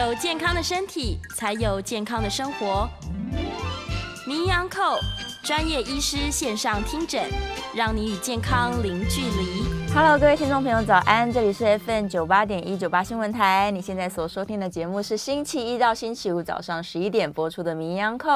有健康的身体，才有健康的生活。名医昂扣专业医师线上听诊，让你与健康零距离。Hello，各位听众朋友，早安！这里是 FM 九八点一九八新闻台。你现在所收听的节目是星期一到星期五早上十一点播出的《名扬扣》，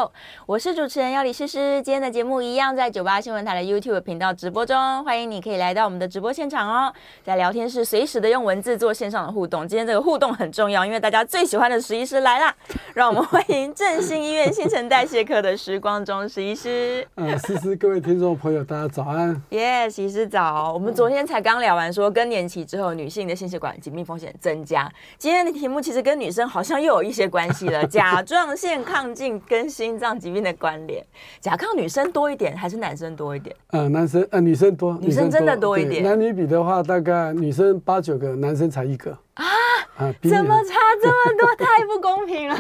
我是主持人要李诗诗。今天的节目一样在九八新闻台的 YouTube 频道直播中，欢迎你可以来到我们的直播现场哦。在聊天室随时的用文字做线上的互动。今天这个互动很重要，因为大家最喜欢的石医师来啦。让我们欢迎振兴医院新陈代谢科的时光中石医师。嗯，诗诗，各位听众朋友，大家早安。耶，石医师早。我们昨天才。刚聊完说更年期之后女性的心血管疾病风险增加，今天的题目其实跟女生好像又有一些关系了。甲状腺亢进跟心脏疾病的关联，甲亢女生多一点还是男生多一点？呃，男生呃女生多，女生真的多一点。男女比的话，大概女生八九个，男生才一个。啊，怎么差这么多？太不公平了。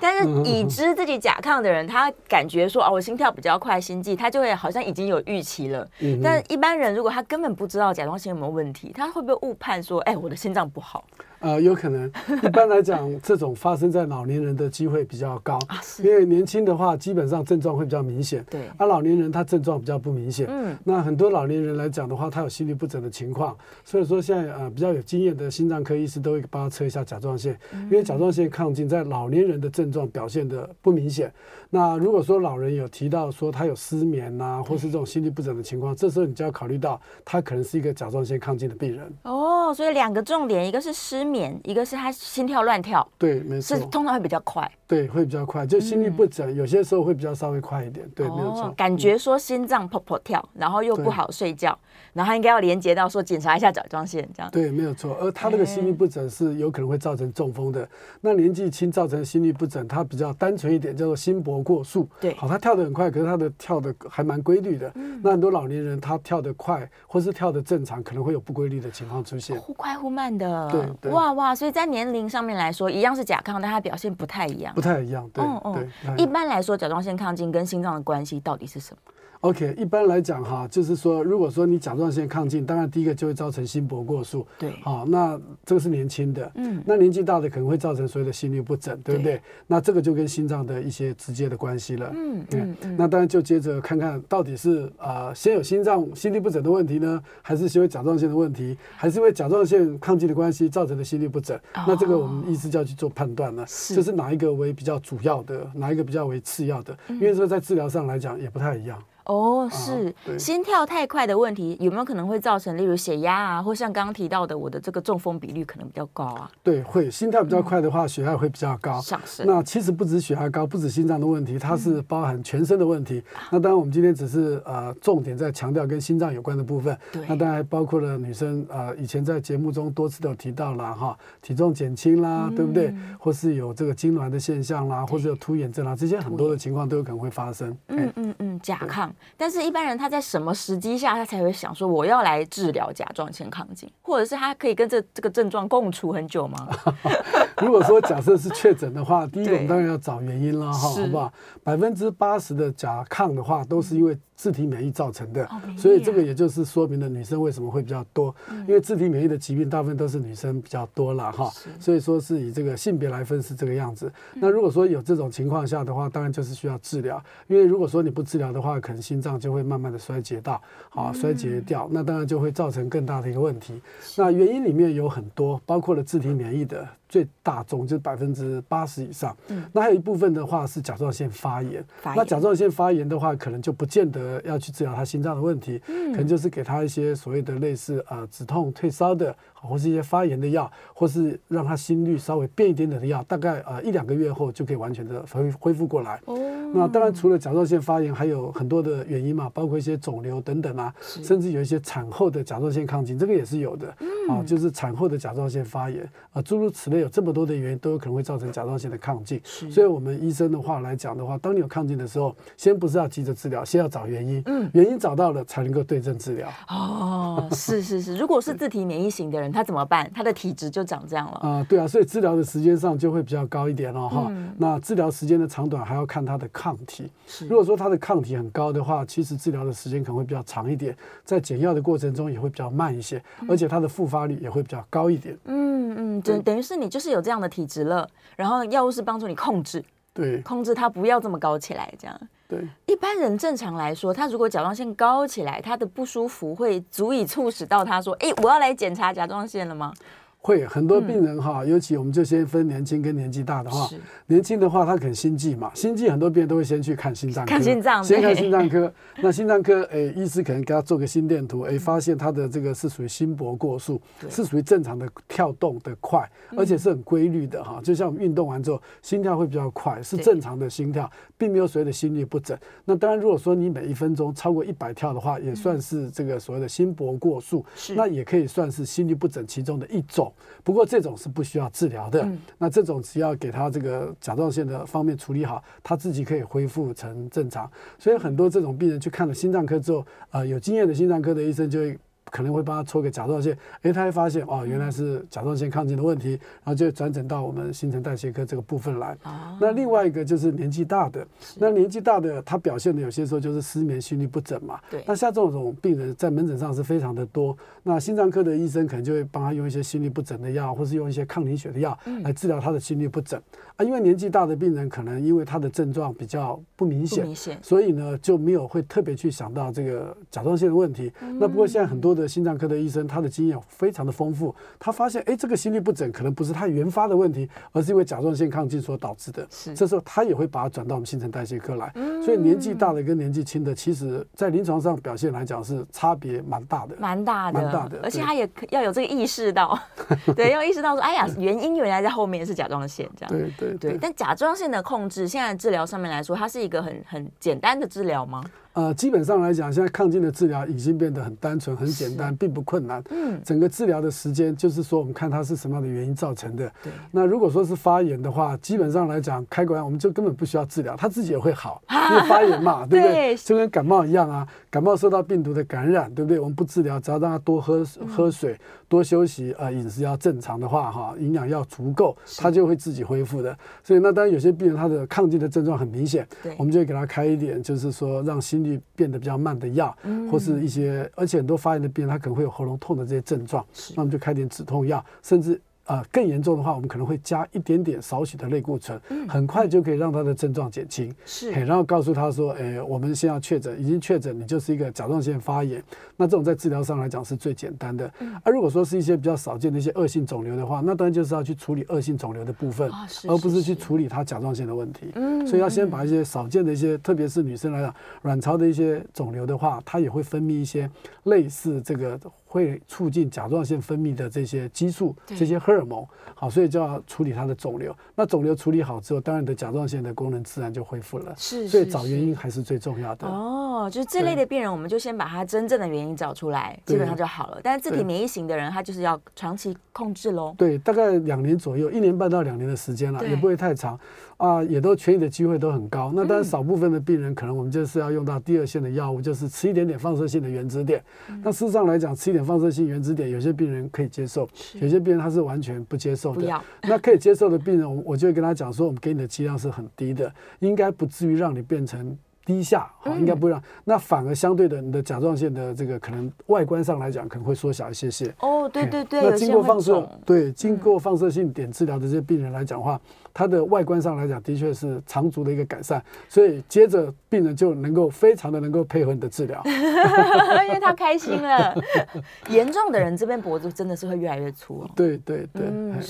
但是已知自己甲亢的人，他感觉说哦，我心跳比较快，心悸，他就会好像已经有预期了。嗯、但一般人如果他根本不知道甲状腺有没有问题，他会不会误判说，哎，我的心脏不好？呃，有可能。一般来讲，这种发生在老年人的机会比较高，因为年轻的话，基本上症状会比较明显。对。而老年人他症状比较不明显。嗯。那很多老年人来讲的话，他有心律不整的情况，所以说现在呃比较有经验的心脏科医师都会帮他测一下甲状腺，因为甲状腺亢进在老年人的症状表现的不明显。那如果说老人有提到说他有失眠呐、啊，或是这种心律不整的情况，这时候你就要考虑到他可能是一个甲状腺亢进的病人。哦，所以两个重点，一个是失眠，一个是他心跳乱跳。对，没错。是通常会比较快。对，会比较快，就心律不整，嗯、有些时候会比较稍微快一点。对，哦、没有错。感觉说心脏砰砰跳，然后又不好睡觉，然后应该要连接到说检查一下甲状腺这样。对，没有错。而他那个心律不整是有可能会造成中风的。那年纪轻造成心律不整，它比较单纯一点，叫做心搏过速。对。好，他跳得很快，可是他的跳的还蛮规律的。嗯。那很多老年人他跳得快，或是跳得正常，可能会有不规律的情况出现。忽快忽慢的。对对。哇哇，所以在年龄上面来说，一样是甲亢，但他表现不太一样。不太一样，对。对，一般来说，甲状腺亢进跟心脏的关系到底是什么？OK，一般来讲哈，就是说，如果说你甲状腺亢进，当然第一个就会造成心搏过速，对，好，那这个是年轻的，嗯，那年纪大的可能会造成所谓的心律不整，对不对？那这个就跟心脏的一些直接的关系了，嗯嗯嗯。那当然就接着看看到底是啊、呃，先有心脏心律不整的问题呢，还是先有甲状腺的问题，还是因为甲状腺亢进的关系造成的心律不整？哦、那这个我们医师就要去做判断了，是，就是哪一个为比较主要的，哪一个比较为次要的？因为说在治疗上来讲也不太一样。哦，是心跳太快的问题，有没有可能会造成，例如血压啊，或像刚刚提到的，我的这个中风比率可能比较高啊？对，会心跳比较快的话，血压会比较高。上升。那其实不止血压高，不止心脏的问题，它是包含全身的问题。那当然，我们今天只是呃重点在强调跟心脏有关的部分。对。那当然还包括了女生呃以前在节目中多次都有提到了哈，体重减轻啦，对不对？或是有这个痉挛的现象啦，或者有突眼症啦，这些很多的情况都有可能会发生。嗯嗯嗯，甲亢。但是，一般人他在什么时机下，他才会想说我要来治疗甲状腺亢进，或者是他可以跟这这个症状共处很久吗？如果说假设是确诊的话，第一个我们当然要找原因了哈，好不好？百分之八十的甲亢的话，都是因为自体免疫造成的，所以这个也就是说明了女生为什么会比较多，因为自体免疫的疾病大部分都是女生比较多了哈，所以说是以这个性别来分是这个样子。那如果说有这种情况下的话，当然就是需要治疗，因为如果说你不治疗的话，可能心脏就会慢慢的衰竭到，啊衰竭掉，那当然就会造成更大的一个问题。那原因里面有很多，包括了自体免疫的。最大宗，就是百分之八十以上。嗯，那还有一部分的话是甲状腺发炎。发炎。那甲状腺发炎的话，可能就不见得要去治疗他心脏的问题，嗯，可能就是给他一些所谓的类似呃止痛退烧的，或是一些发炎的药，或是让他心率稍微变一点点的药，大概呃一两个月后就可以完全的恢恢复过来。哦。那当然，除了甲状腺发炎，还有很多的原因嘛，包括一些肿瘤等等啊，甚至有一些产后的甲状腺亢进，这个也是有的。嗯。啊，就是产后的甲状腺发炎啊，诸如此类。有这么多的原因都有可能会造成甲状腺的亢进，所以我们医生的话来讲的话，当你有亢进的时候，先不是要急着治疗，先要找原因，嗯，原因找到了才能够对症治疗。哦，是是是，如果是自体免疫型的人，他怎么办？他的体质就长这样了啊？对啊，所以治疗的时间上就会比较高一点了哈。那治疗时间的长短还要看他的抗体。如果说他的抗体很高的话，其实治疗的时间可能会比较长一点，在减药的过程中也会比较慢一些，而且它的复发率也会比较高一点。嗯嗯，等等于是你。就是有这样的体质了，然后药物是帮助你控制，对，控制它不要这么高起来，这样。对，一般人正常来说，他如果甲状腺高起来，他的不舒服会足以促使到他说：“哎，我要来检查甲状腺了吗？”会很多病人哈，尤其我们就先分年轻跟年纪大的话，年轻的话他可能心悸嘛，心悸很多病人都会先去看心脏科，看心脏，先看心脏科。那心脏科诶，医师可能给他做个心电图，诶，发现他的这个是属于心搏过速，是属于正常的跳动的快，而且是很规律的哈。就像我们运动完之后，心跳会比较快，是正常的心跳，并没有所谓的心律不整。那当然，如果说你每一分钟超过一百跳的话，也算是这个所谓的心搏过速，那也可以算是心律不整其中的一种。不过这种是不需要治疗的，嗯、那这种只要给他这个甲状腺的方面处理好，他自己可以恢复成正常。所以很多这种病人去看了心脏科之后，呃，有经验的心脏科的医生就会。可能会帮他抽个甲状腺，哎，他会发现哦，原来是甲状腺亢进的问题，然后就转诊到我们新陈代谢科这个部分来。那另外一个就是年纪大的，那年纪大的他表现的有些时候就是失眠、心律不整嘛。对。那像这种病人在门诊上是非常的多，那心脏科的医生可能就会帮他用一些心律不整的药，或是用一些抗凝血的药来治疗他的心律不整。啊，因为年纪大的病人可能因为他的症状比较不明显，明显，所以呢就没有会特别去想到这个甲状腺的问题。那不过现在很多的心脏科的医生，他的经验非常的丰富，他发现，哎，这个心律不整可能不是他原发的问题，而是因为甲状腺亢进所导致的。是，这时候他也会把它转到我们新陈代谢科来。所以年纪大的跟年纪轻的，其实在临床上表现来讲是差别蛮大的，蛮大的，蛮大的。而且他也要有这个意识到，对，要意识到说，哎呀，原因原来在后面是甲状腺这样。对对对。但甲状腺的控制，现在治疗上面来说，它是一个很很简单的治疗吗？呃，基本上来讲，现在抗进的治疗已经变得很单纯、很简单，并不困难。嗯，整个治疗的时间就是说，我们看它是什么样的原因造成的。对。那如果说是发炎的话，基本上来讲，开个药我们就根本不需要治疗，它自己也会好，因为发炎嘛，对不对？就跟感冒一样啊，感冒受到病毒的感染，对不对？我们不治疗，只要让它多喝喝水、多休息，呃，饮食要正常的话，哈，营养要足够，它就会自己恢复的。所以，那当然有些病人他的抗拒的症状很明显，对，我们就会给他开一点，就是说让心率变得比较慢的药，或是一些，而且很多发炎的病人他可能会有喉咙痛的这些症状，那我们就开点止痛药，甚至。啊，更严重的话，我们可能会加一点点少许的类固醇，很快就可以让他的症状减轻。是，然后告诉他说，哎，我们现在确诊，已经确诊，你就是一个甲状腺发炎。那这种在治疗上来讲是最简单的。啊，如果说是一些比较少见的一些恶性肿瘤的话，那当然就是要去处理恶性肿瘤的部分，而不是去处理他甲状腺的问题。嗯，所以要先把一些少见的一些，特别是女生来讲，卵巢的一些肿瘤的话，它也会分泌一些类似这个。会促进甲状腺分泌的这些激素，这些荷尔蒙，好，所以就要处理它的肿瘤。那肿瘤处理好之后，当然你的甲状腺的功能自然就恢复了。是，所以找原因还是最重要的。哦，就是这类的病人，我们就先把他真正的原因找出来，基本上就好了。但是自体免疫型的人，他就是要长期控制喽。对，大概两年左右，一年半到两年的时间了，也不会太长。啊，也都痊愈的机会都很高。那当然，少部分的病人可能我们就是要用到第二线的药物，就是吃一点点放射性的原子点。那事实上来讲，吃一点放射性原子点，有些病人可以接受，有些病人他是完全不接受的。那可以接受的病人，我我就会跟他讲说，我们给你的剂量是很低的，应该不至于让你变成低下，好，应该不让。那反而相对的，你的甲状腺的这个可能外观上来讲，可能会缩小一些些。哦，对对对。那经过放射，对，经过放射性碘治疗的这些病人来讲的话，他的外观上来讲，的确是长足的一个改善。所以接着病人就能够非常的能够配合你的治疗，因为他开心了。严重的人这边脖子真的是会越来越粗哦。对对对。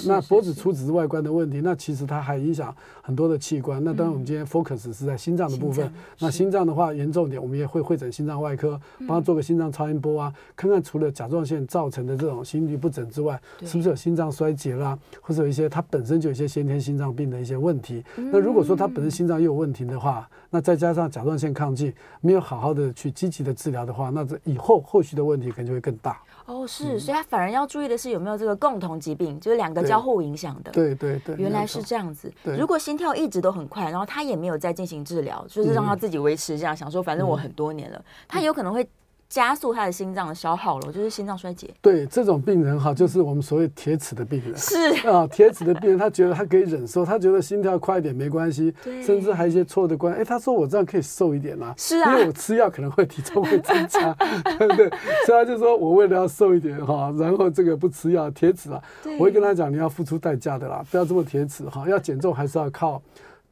那脖子粗只是外观的问题，那其实它还影响很多的器官。那当然我们今天 focus 是在心脏的部分。那心脏的话，严重点，我们也会会诊心脏外科，帮他做个心脏超音波啊，看看除了甲状腺造成的这种心律不整之外，是不是有心脏衰竭啦，或者有一些他本身就有一些先天心脏病的一些问题。那如果说他本身心脏又有问题的话，那再加上甲状腺亢进，没有好好的去积极的治疗的话，那这以后后续的问题可能就会更大。哦，是，所以他反而要注意的是有没有这个共同疾病，就是两个交互影响的。对对对，原来是这样子。如果心跳一直都很快，然后他也没有再进行治疗，就是让他自己维持这样，想说反正我很多年了，他有可能会。加速他的心脏的消耗了，就是心脏衰竭。对，这种病人哈，就是我们所谓铁齿的病人。是啊，铁齿的病人，他觉得他可以忍受，他觉得心跳快一点没关系，甚至还有一些错的观念。哎，他说我这样可以瘦一点啊，是啊，因为我吃药可能会体重会增加，对不对？所以他就说我为了要瘦一点哈，然后这个不吃药，铁齿啊，我会跟他讲，你要付出代价的啦，不要这么铁齿哈，要减重还是要靠。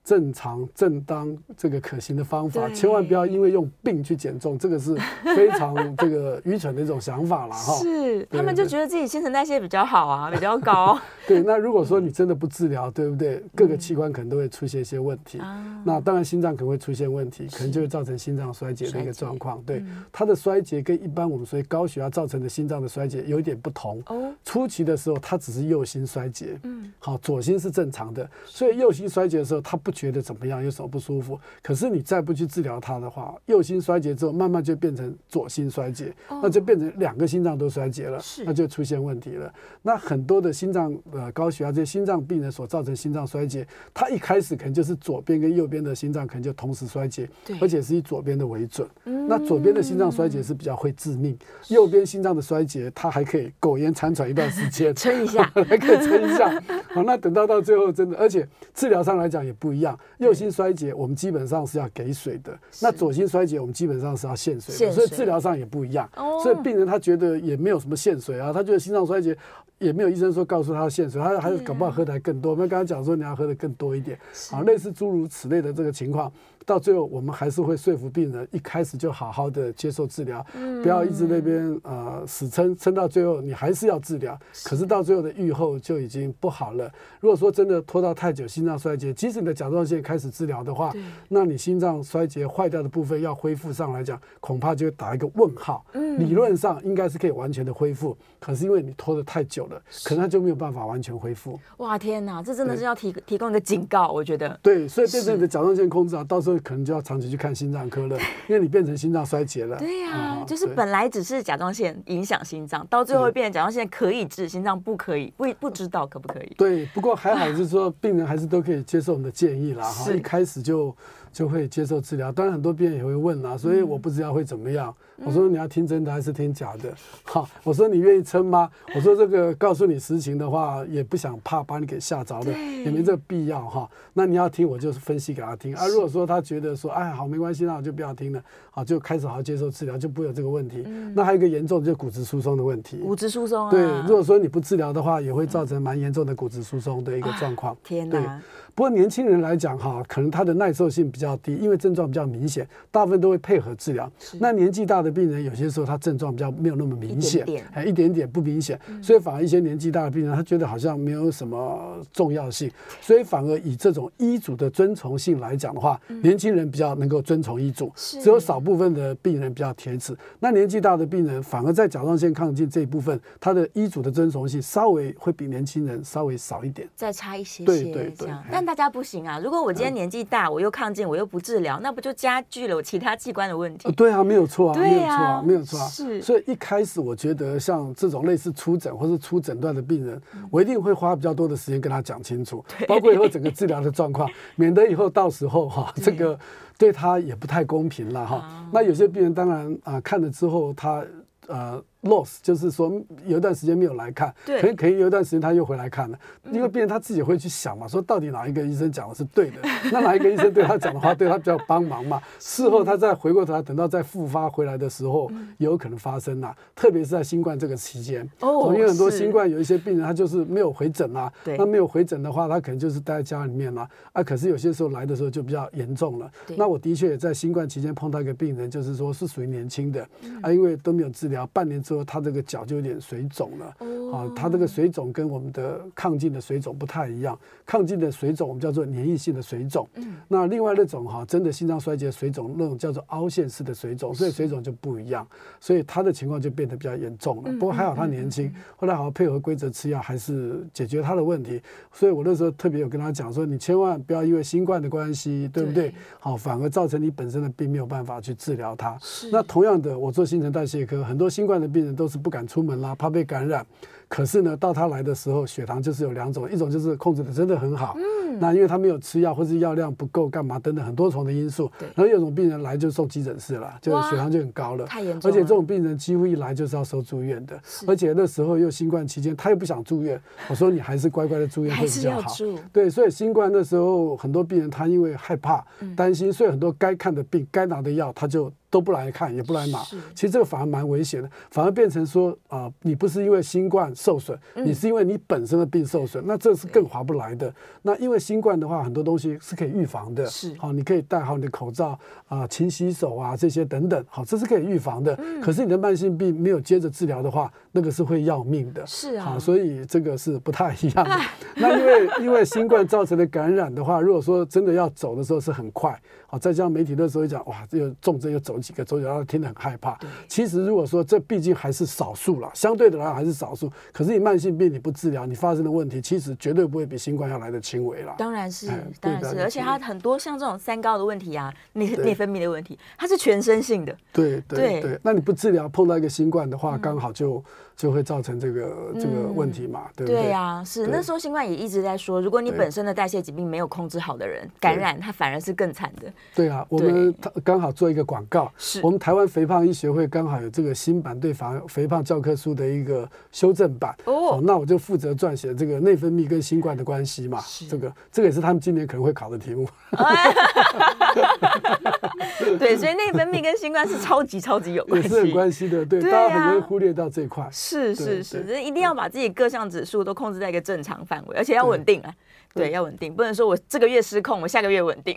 正常、正当、这个可行的方法，千万不要因为用病去减重，这个是 非常这个愚蠢的一种想法了哈。是，他们就觉得自己新陈代谢比较好啊，比较高。对，那如果说你真的不治疗，对不对？各个器官可能都会出现一些问题。那当然心脏可能会出现问题，可能就会造成心脏衰竭的一个状况。对，它的衰竭跟一般我们所谓高血压造成的心脏的衰竭有一点不同。哦，初期的时候它只是右心衰竭。嗯，好，左心是正常的，所以右心衰竭的时候它不。觉得怎么样？有什么不舒服？可是你再不去治疗它的话，右心衰竭之后，慢慢就变成左心衰竭，那就变成两个心脏都衰竭了，那就出现问题了。那很多的心脏呃高血压这些心脏病人所造成心脏衰竭，他一开始可能就是左边跟右边的心脏可能就同时衰竭，而且是以左边的为准。那左边的心脏衰竭是比较会致命，右边心脏的衰竭它还可以苟延残喘一段时间，撑一下，还可以撑一下。好，那等到到最后真的，而且治疗上来讲也不一样。右心衰竭，我们基本上是要给水的；那左心衰竭，我们基本上是要限水的，所以治疗上也不一样。所以病人他觉得也没有什么限水啊，他觉得心脏衰竭也没有医生说告诉他要限水，他还是搞不好喝的还更多。我们刚刚讲说你要喝的更多一点，啊，类似诸如此类的这个情况。到最后，我们还是会说服病人一开始就好好的接受治疗，不要一直那边呃死撑撑到最后，你还是要治疗，可是到最后的预后就已经不好了。如果说真的拖到太久，心脏衰竭，即使你的甲状腺开始治疗的话，那你心脏衰竭坏掉的部分要恢复上来讲，恐怕就会打一个问号。嗯理论上应该是可以完全的恢复，可是因为你拖得太久了，可能它就没有办法完全恢复。哇天哪，这真的是要提提供一个警告，我觉得。对，所以变成你的甲状腺控制啊，到时候。可能就要长期去看心脏科了，因为你变成心脏衰竭了。对呀、啊，嗯、就是本来只是甲状腺影响心脏，到最后会变成甲状腺可以治，心脏不可以，不不知道可不可以。对，不过还好，就是说病人还是都可以接受我们的建议啦。哈，一开始就就会接受治疗。当然很多病人也会问啦，所以我不知道会怎么样。我说你要听真的还是听假的？好，我说你愿意撑吗？我说这个告诉你实情的话，也不想怕把你给吓着的，也没这个必要哈。那你要听，我就是分析给他听啊。如果说他觉得说，哎，好，没关系，那我就不要听了，好，就开始好好接受治疗，就不会有这个问题。那还有一个严重的就是骨质疏松的问题。骨质疏松。啊对，如果说你不治疗的话，也会造成蛮严重的骨质疏松的一个状况。天哪。不过年轻人来讲哈，可能他的耐受性比较低，因为症状比较明显，大部分都会配合治疗。那年纪大的病人，有些时候他症状比较没有那么明显，哎，一点点不明显，所以反而一些年纪大的病人，他觉得好像没有什么重要性，所以反而以这种医嘱的遵从性来讲的话，年轻人比较能够遵从医嘱，只有少部分的病人比较铁齿。那年纪大的病人，反而在甲状腺亢进这一部分，他的医嘱的遵从性稍微会比年轻人稍微少一点，再差一些些，对对但。大家不行啊！如果我今天年纪大，我又亢进，我又不治疗，那不就加剧了我其他器官的问题？对啊，没有错啊，没有错啊，没有错啊。是，所以一开始我觉得像这种类似初诊或是初诊断的病人，我一定会花比较多的时间跟他讲清楚，包括以后整个治疗的状况，免得以后到时候哈，这个对他也不太公平了哈。那有些病人当然啊，看了之后他呃。loss，就是说有一段时间没有来看，对，可以可以有一段时间他又回来看了，因为病人他自己会去想嘛，说到底哪一个医生讲的是对的，那哪一个医生对他讲的话对他比较帮忙嘛？事后他再回过头来，等到再复发回来的时候，也有可能发生啊，特别是在新冠这个期间，哦，因为很多新冠有一些病人他就是没有回诊啊，对，那没有回诊的话，他可能就是待在家里面啊，啊，可是有些时候来的时候就比较严重了，那我的确也在新冠期间碰到一个病人，就是说是属于年轻的，啊，因为都没有治疗，半年之后他这个脚就有点水肿了，啊，他这个水肿跟我们的亢进的水肿不太一样，亢进的水肿我们叫做粘液性的水肿，那另外那种哈真的心脏衰竭水肿那种叫做凹陷式的水肿，所以水肿就不一样，所以他的情况就变得比较严重了。不过还好他年轻，后来好好配合规则吃药，还是解决他的问题。所以我那时候特别有跟他讲说，你千万不要因为新冠的关系，对不对？好，反而造成你本身的病没有办法去治疗它。那同样的，我做新陈代谢科，很多新冠的病人都是不敢出门啦，怕被感染。可是呢，到他来的时候，血糖就是有两种，一种就是控制的真的很好，嗯，那因为他没有吃药，或是药量不够，干嘛等等很多重的因素。对。然后有种病人来就送急诊室了，就血糖就很高了，太严重了。而且这种病人几乎一来就是要收住院的，而且那时候又新冠期间，他又不想住院。我说你还是乖乖的住院会比较好。对，所以新冠那时候很多病人他因为害怕、担心，所以很多该看的病、该拿的药他就。都不来看，也不来买，其实这个反而蛮危险的，反而变成说啊、呃，你不是因为新冠受损，你是因为你本身的病受损，那这是更划不来的。那因为新冠的话，很多东西是可以预防的，是。好，你可以戴好你的口罩啊，勤洗手啊，这些等等，好，这是可以预防的。可是你的慢性病没有接着治疗的话，那个是会要命的，是啊，所以这个是不太一样的。那因为因为新冠造成的感染的话，如果说真的要走的时候是很快。好，再加上媒体那时候一讲，哇，这个重症又走几个走几个，然后听得很害怕。其实如果说这毕竟还是少数了，相对的来讲还是少数。可是你慢性病你不治疗，你发生的问题其实绝对不会比新冠要来的轻微了。当然是，当然是，而且它很多像这种三高的问题啊，内内分泌的问题，它是全身性的。对对对，那你不治疗，碰到一个新冠的话，刚好就。就会造成这个这个问题嘛，对不对？对呀，是。那时候新冠也一直在说，如果你本身的代谢疾病没有控制好的人感染，他反而是更惨的。对啊，我们刚好做一个广告，是。我们台湾肥胖医学会刚好有这个新版对防肥胖教科书的一个修正版。哦，那我就负责撰写这个内分泌跟新冠的关系嘛，这个这个也是他们今年可能会考的题目。对，所以内分泌跟新冠是超级超级有关系，也是很关系的，对，大家很容易忽略到这一块。是是是，这一定要把自己各项指数都控制在一个正常范围，而且要稳定啊。对，要稳定，不能说我这个月失控，我下个月稳定，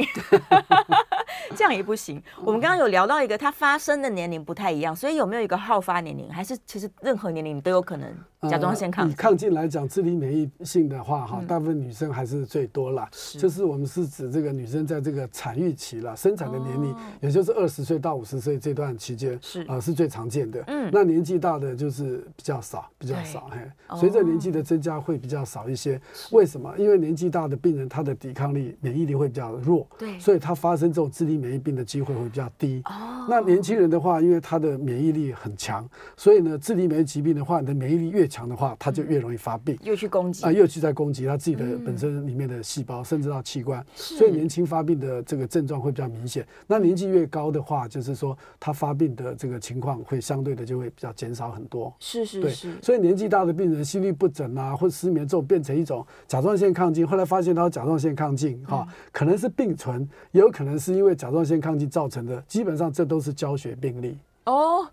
这样也不行。我们刚刚有聊到一个，它发生的年龄不太一样，所以有没有一个好发年龄？还是其实任何年龄都有可能甲状腺亢？以抗进来讲，自体免疫性的话，哈，大部分女生还是最多啦。就是我们是指这个女生在这个产育期了，生产的年龄，也就是二十岁到五十岁这段期间，是啊，是最常见的。嗯，那年纪大的就是比较少，比较少。嘿，随着年纪的增加会比较少一些。为什么？因为年纪。大的病人，他的抵抗力、免疫力会比较弱，对，所以他发生这种自体免疫病的机会会比较低。哦，那年轻人的话，因为他的免疫力很强，所以呢，自体免疫疾病的话，你的免疫力越强的话，他就越容易发病，又去攻击啊，又去在攻击他自己的本身里面的细胞，甚至到器官，所以年轻发病的这个症状会比较明显。那年纪越高的话，就是说他发病的这个情况会相对的就会比较减少很多。是是是，所以年纪大的病人心律不整啊，或失眠之后变成一种甲状腺亢进，后来发现他甲状腺亢进哈，可能是并存，也有可能是因为甲状腺亢进造成的。基本上这都是教学病例哦。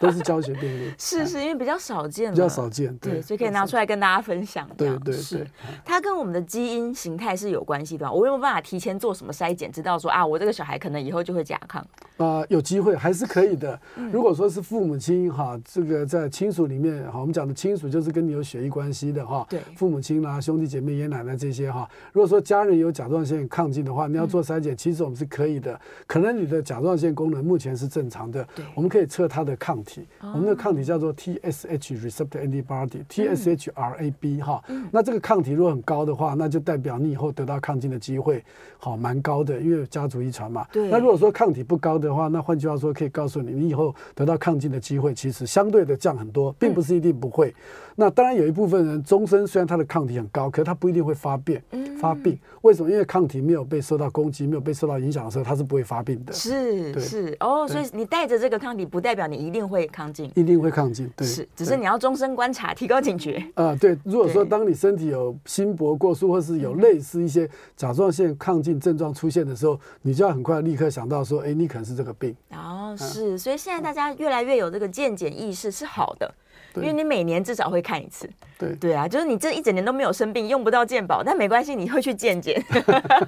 都是教学病例，是是因为比较少见，比较少见，对，所以可以拿出来跟大家分享。对对对，它跟我们的基因形态是有关系的。我有没有办法提前做什么筛检，知道说啊，我这个小孩可能以后就会甲亢？啊，有机会还是可以的。如果说是父母亲哈，这个在亲属里面哈，我们讲的亲属就是跟你有血液关系的哈，对，父母亲啦、兄弟姐妹、爷爷奶奶这些哈。如果说家人有甲状腺亢进的话，你要做筛检，其实我们是可以的。可能你的甲状腺功能目前是正常的，我们可以测它的抗体。我们的抗体叫做 TSH receptor antibody，TSHRAB 哈。那这个抗体如果很高的话，那就代表你以后得到抗进的机会好蛮高的，因为家族遗传嘛。那如果说抗体不高的话，那换句话说可以告诉你，你以后得到抗进的机会其实相对的降很多，并不是一定不会。那当然有一部分人终身虽然他的抗体很高，可是他不一定会发病。发病为什么？因为抗体没有被受到攻击，没有被受到影响的时候，他是不会发病的。是是哦，所以你带着这个抗体，不代表你一定会。会亢进，一定会抗进，对，是，只是你要终身观察，提高警觉。啊、呃，对，如果说当你身体有心搏过速，或是有类似一些甲状腺亢进症状出现的时候，你就要很快立刻想到说，哎，你可能是这个病。哦，是，所以现在大家越来越有这个健检意识是好的。因为你每年至少会看一次，对。对啊，就是你这一整年都没有生病，用不到健保，但没关系，你会去健检，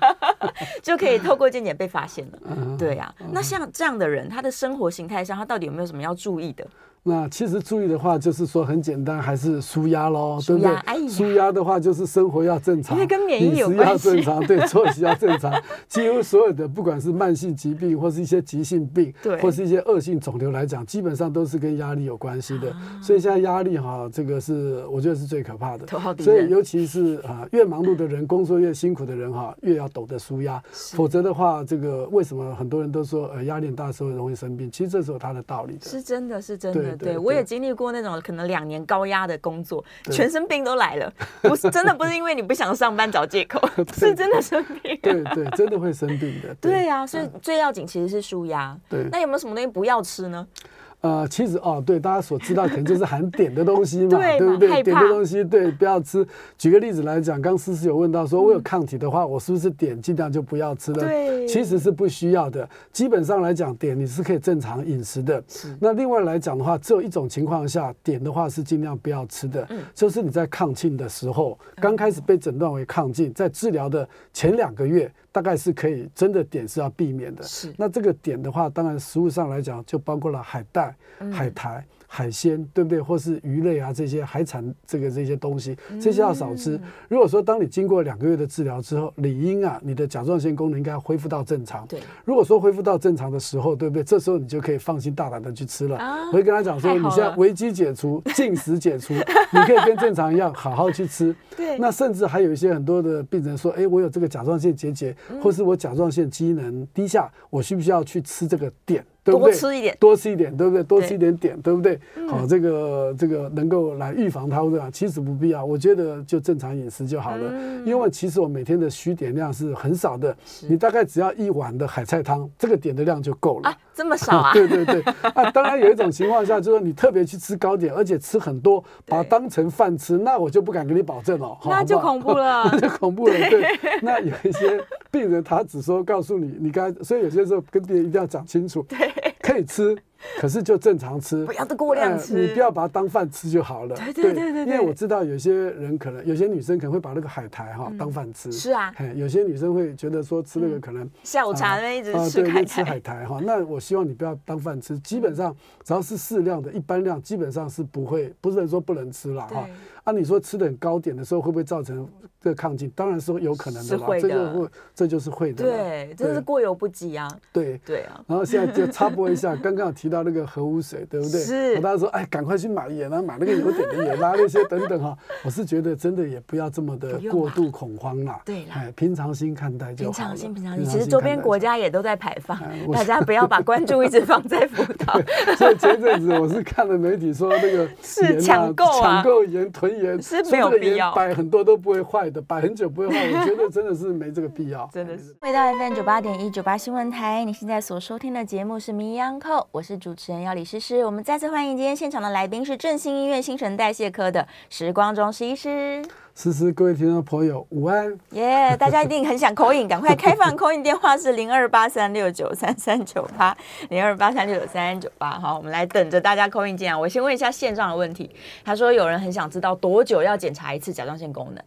就可以透过健检被发现了。对啊，那像这样的人，他的生活形态上，他到底有没有什么要注意的？那其实注意的话，就是说很简单，还是舒压喽，对不对？舒压的话，就是生活要正常，因为跟免疫有关系，饮食要正常，对，作息要正常。几乎所有的，不管是慢性疾病，或是一些急性病，对，或是一些恶性肿瘤来讲，基本上都是跟压力有关系的。所以现在压力哈，这个是我觉得是最可怕的。所以尤其是啊，越忙碌的人，工作越辛苦的人哈，越要懂得舒压，否则的话，这个为什么很多人都说呃压力很大的时候容易生病？其实这是有它的道理的。是真的是真的。对，对，我也经历过那种可能两年高压的工作，全身病都来了。不是真的，不是因为你不想上班找借口，是真的生病。对对，真的会生病的。对呀、啊，所以最要紧其实是舒压。对，那有没有什么东西不要吃呢？呃，其实哦，对，大家所知道可能就是含碘的东西嘛，对，对不对？碘的东西，对，不要吃。举个例子来讲，刚思思有问到说，我有抗体的话，我是不是碘尽量就不要吃了？对，其实是不需要的。基本上来讲，碘你是可以正常饮食的。是。那另外来讲的话，只有一种情况下，碘的话是尽量不要吃的，嗯、就是你在抗进的时候，刚开始被诊断为抗进，在治疗的前两个月。大概是可以，真的点是要避免的。是，那这个点的话，当然食物上来讲，就包括了海带、海苔。海鲜对不对？或是鱼类啊，这些海产这个这些东西，这些要少吃。如果说当你经过两个月的治疗之后，理应啊，你的甲状腺功能应该恢复到正常。对。如果说恢复到正常的时候，对不对？这时候你就可以放心大胆的去吃了。我会跟他讲说，你现在危机解除，进食解除，你可以跟正常一样好好去吃。对。那甚至还有一些很多的病人说，哎，我有这个甲状腺结节，或是我甲状腺机能低下，我需不需要去吃这个碘？对不对？多吃一点，多吃一点，对不对？多吃一点碘，对不对？好，这个这个能够来预防它，对吧？其实不必要，我觉得就正常饮食就好了。因为其实我每天的需碘量是很少的，你大概只要一碗的海菜汤，这个碘的量就够了。啊，这么少啊？对对对。啊，当然有一种情况下，就是说你特别去吃高碘，而且吃很多，把它当成饭吃，那我就不敢给你保证了。那就恐怖了，那就恐怖了。对，那有一些病人他只说告诉你，你刚，所以有些时候跟别人一定要讲清楚。对。可以吃，可是就正常吃，不要过量吃，你不要把它当饭吃就好了。对对对对，因为我知道有些人可能，有些女生可能会把那个海苔哈当饭吃。是啊，有些女生会觉得说吃那个可能下午茶那一直吃海苔，吃海苔哈。那我希望你不要当饭吃，基本上只要是适量的一般量，基本上是不会，不是说不能吃了哈。啊，你说吃的很高点的时候，会不会造成这个亢进？当然是有可能的啦，这就会，这就是会的。对，真是过犹不及啊。对对啊。然后现在就插播一下，刚刚有提到那个核污水，对不对？是。大家说，哎，赶快去买盐啊，买那个有点的盐啊，那些等等哈。我是觉得真的也不要这么的过度恐慌啦。对。哎，平常心看待就好。平常心，平常心。其实周边国家也都在排放，大家不要把关注一直放在福岛。所以前阵子我是看了媒体说那个是抢购啊，抢购盐囤盐。是没有必要摆很多都不会坏的，摆很久不会坏，我觉得真的是没这个必要。真的是。回到 FM 九八点一九八新闻台，你现在所收听的节目是《名医央扣》，我是主持人要李诗诗。我们再次欢迎今天现场的来宾是振兴医院新陈代谢科的时光中医师。诗诗，各位听众朋友，午安！耶，yeah, 大家一定很想 call in，赶快开放 call in 电话是零二八三六九三三九八零二八三六九三三九八。好，我们来等着大家 call in 进来。我先问一下线上的问题，他说有人很想知道多久要检查一次甲状腺功能。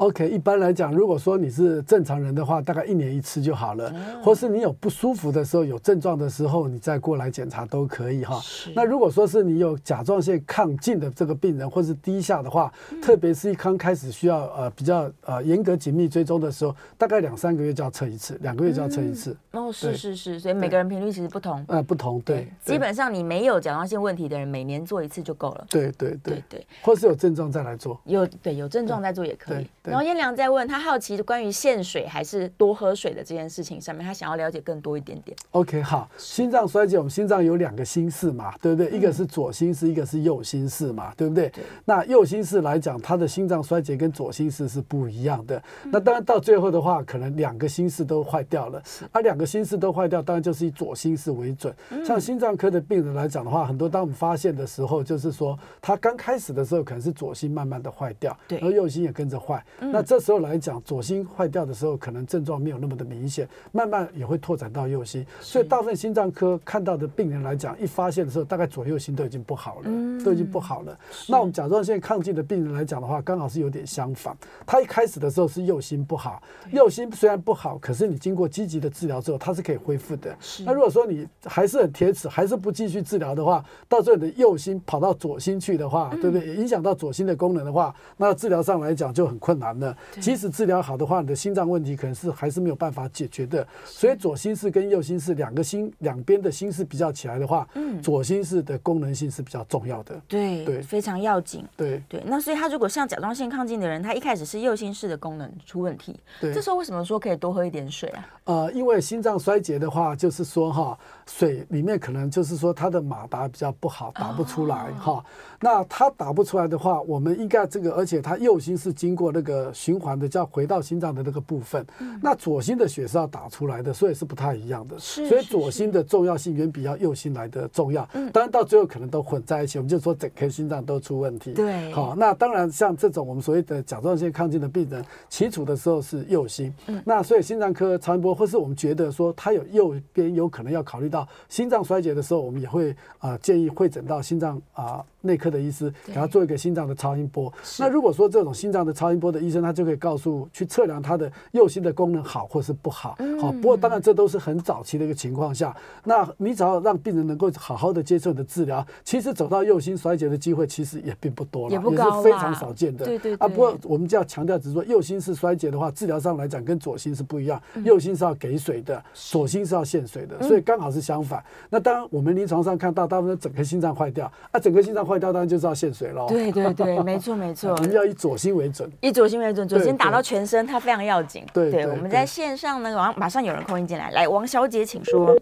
OK，一般来讲，如果说你是正常人的话，大概一年一次就好了。或是你有不舒服的时候、有症状的时候，你再过来检查都可以哈。那如果说是你有甲状腺亢进的这个病人，或是低下的话，特别是一刚开始需要呃比较呃严格紧密追踪的时候，大概两三个月就要测一次，两个月就要测一次。哦，是是是，所以每个人频率其实不同。呃，不同，对。基本上你没有甲状腺问题的人，每年做一次就够了。对对对对，或是有症状再来做。有对有症状再做也可以。然后燕良在问他好奇关于限水还是多喝水的这件事情上面，他想要了解更多一点点。OK，好，心脏衰竭，我们心脏有两个心室嘛，对不对？一个是左心室，一个是右心室嘛，对不对？对。那右心室来讲，他的心脏衰竭跟左心室是不一样的。那当然到最后的话，可能两个心室都坏掉了，而两个心室都坏掉，当然就是以左心室为准。像心脏科的病人来讲的话，很多当我们发现的时候，就是说他刚开始的时候可能是左心慢慢的坏掉，对，而右心也跟着坏。那这时候来讲，左心坏掉的时候，可能症状没有那么的明显，慢慢也会拓展到右心。所以大部分心脏科看到的病人来讲，一发现的时候，大概左右心都已经不好了，都已经不好了。那我们甲状腺亢进的病人来讲的话，刚好是有点相反。他一开始的时候是右心不好，右心虽然不好，可是你经过积极的治疗之后，它是可以恢复的。那如果说你还是很铁齿，还是不继续治疗的话，到最后你的右心跑到左心去的话，对不对？影响到左心的功能的话，那治疗上来讲就很困难了。即使治疗好的话，你的心脏问题可能是还是没有办法解决的。所以左心室跟右心室两个心两边的心室比较起来的话，嗯，左心室的功能性是比较重要的。对对，非常要紧。对对，那所以他如果像甲状腺亢进的人，他一开始是右心室的功能出问题，对，这时候为什么说可以多喝一点水啊？呃，因为心脏衰竭的话，就是说哈，水里面可能就是说它的马达比较不好，打不出来哈。哦那它打不出来的话，我们应该这个，而且它右心是经过那个循环的，叫回到心脏的那个部分。嗯、那左心的血是要打出来的，所以是不太一样的。是，所以左心的重要性远比要右心来的重要。嗯，当然到最后可能都混在一起，我们就说整颗心脏都出问题。对，好，那当然像这种我们所谓的甲状腺亢进的病人，起初的时候是右心。嗯，那所以心脏科超音波，或是我们觉得说他有右边有可能要考虑到心脏衰竭的时候，我们也会啊、呃、建议会诊到心脏啊。呃内科的医师给他做一个心脏的超音波。那如果说这种心脏的超音波的医生，他就可以告诉去测量他的右心的功能好或是不好。好，不过当然这都是很早期的一个情况下。那你只要让病人能够好好的接受你的治疗，其实走到右心衰竭的机会其实也并不多了，也是非常少见的。对对啊，不过我们就要强调，只是说右心室衰竭的话，治疗上来讲跟左心是不一样。右心是要给水的，左心是要限水的，所以刚好是相反。那当然我们临床上看到大部分整个心脏坏掉啊，整个心脏。坏掉当然就知道限水喽。对对对，没错没错。我们要以左心为准，以左心为准，左心打到全身，它非常要紧。对对，我们在线上呢，马马上有人空音进来，来，王小姐请说。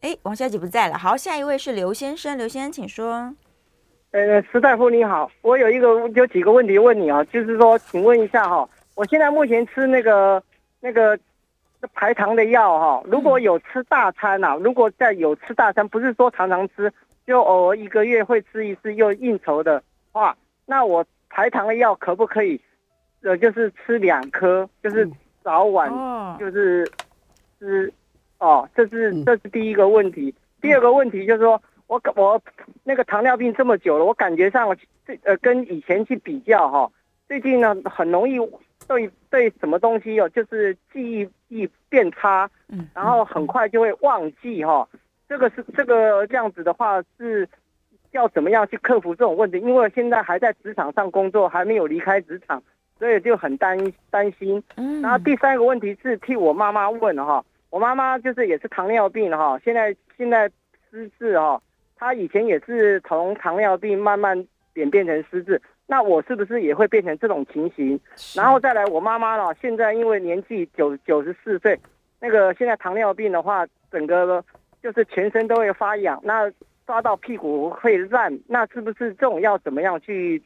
哎，王小姐不在了，好，下一位是刘先生，刘先生请说。呃，石大夫你好，我有一个有几个问题问你啊，就是说，请问一下哈，我现在目前吃那个那个排糖的药哈，如果有吃大餐啊，如果在有吃大餐，不是说常常吃。就偶尔一个月会吃一次，又应酬的话，那我排糖的药可不可以？呃，就是吃两颗，就是早晚，就是吃。哦，这是这是第一个问题。第二个问题就是说，我我那个糖尿病这么久了，我感觉上这呃跟以前去比较哈，最近呢很容易对对什么东西哦，就是记忆力变差，然后很快就会忘记哈。这个是这个这样子的话是要怎么样去克服这种问题？因为现在还在职场上工作，还没有离开职场，所以就很担担心。嗯。然后第三个问题是替我妈妈问哈，我妈妈就是也是糖尿病哈，现在现在失智哈，她以前也是从糖尿病慢慢演变成失智，那我是不是也会变成这种情形？然后再来我妈妈了，现在因为年纪九九十四岁，那个现在糖尿病的话，整个。就是全身都会发痒，那抓到屁股会烂，那是不是这种要怎么样去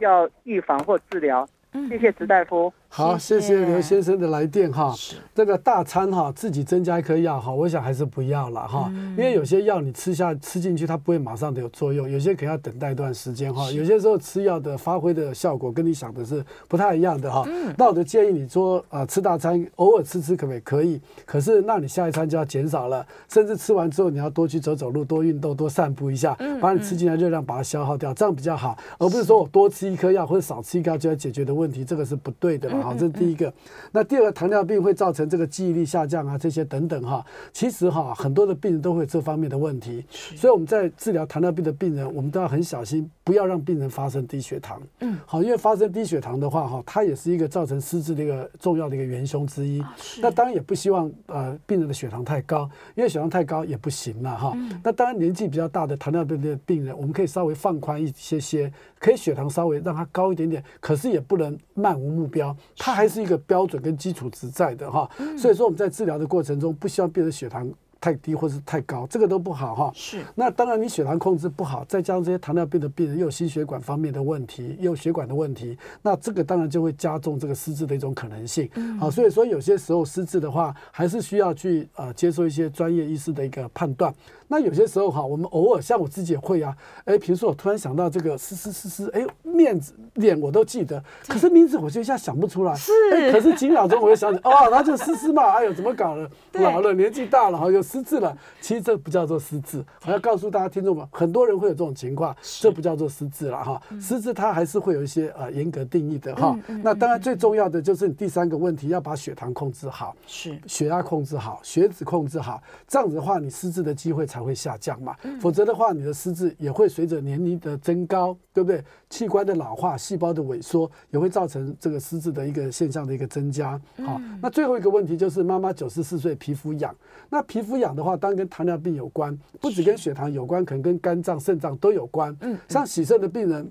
要预防或治疗？谢谢石大夫。好，谢谢刘先生的来电哈。这个大餐哈，自己增加一颗药哈，我想还是不要了哈。因为有些药你吃下吃进去，它不会马上的有作用，有些可能要等待一段时间哈。有些时候吃药的发挥的效果跟你想的是不太一样的哈。那我就建议你说啊，吃大餐偶尔吃吃可不可以？可是那你下一餐就要减少了，甚至吃完之后你要多去走走路、多运动、多散步一下，把你吃进来热量把它消耗掉，这样比较好，而不是说我多吃一颗药或者少吃一颗药就要解决的问题，这个是不对的。了哈，这是第一个。那第二个，糖尿病会造成这个记忆力下降啊，这些等等哈。其实哈，很多的病人都会有这方面的问题，所以我们在治疗糖尿病的病人，我们都要很小心，不要让病人发生低血糖。嗯，好，因为发生低血糖的话哈，它也是一个造成失智的一个重要的一个元凶之一。那当然也不希望呃病人的血糖太高，因为血糖太高也不行了哈。那当然年纪比较大的糖尿病的病人，我们可以稍微放宽一些些，可以血糖稍微让它高一点点，可是也不能漫无目标，它还是一个标准跟基础值在的哈。所以说我们在治疗的过程中，不希望病人血糖太低或是太高，这个都不好哈。是。那当然你血糖控制不好，再加上这些糖尿病的病人又有心血管方面的问题，又有血管的问题，那这个当然就会加重这个失智的一种可能性。好，所以说有些时候失智的话，还是需要去呃接受一些专业医师的一个判断。那有些时候哈，我们偶尔像我自己也会啊，哎，比如说我突然想到这个思思思思，哎，面子脸我都记得，可是名字我就一下想不出来。是，可是几秒钟我就想起，哦，那就思思嘛，哎呦，怎么搞了？老了，年纪大了，哈，又失智了。其实这不叫做失智，我要告诉大家听众们，很多人会有这种情况，这不叫做失智了哈。失智它还是会有一些呃严格定义的哈。那当然最重要的就是你第三个问题，要把血糖控制好，是血压控制好，血脂控制好，这样子的话，你失智的机会才。才会下降嘛，否则的话，你的失智也会随着年龄的增高，对不对？器官的老化、细胞的萎缩，也会造成这个失智的一个现象的一个增加。好，那最后一个问题就是妈妈九十四岁皮肤痒，那皮肤痒的话，当然跟糖尿病有关，不止跟血糖有关，可能跟肝脏、肾脏都有关。嗯，像洗肾的病人。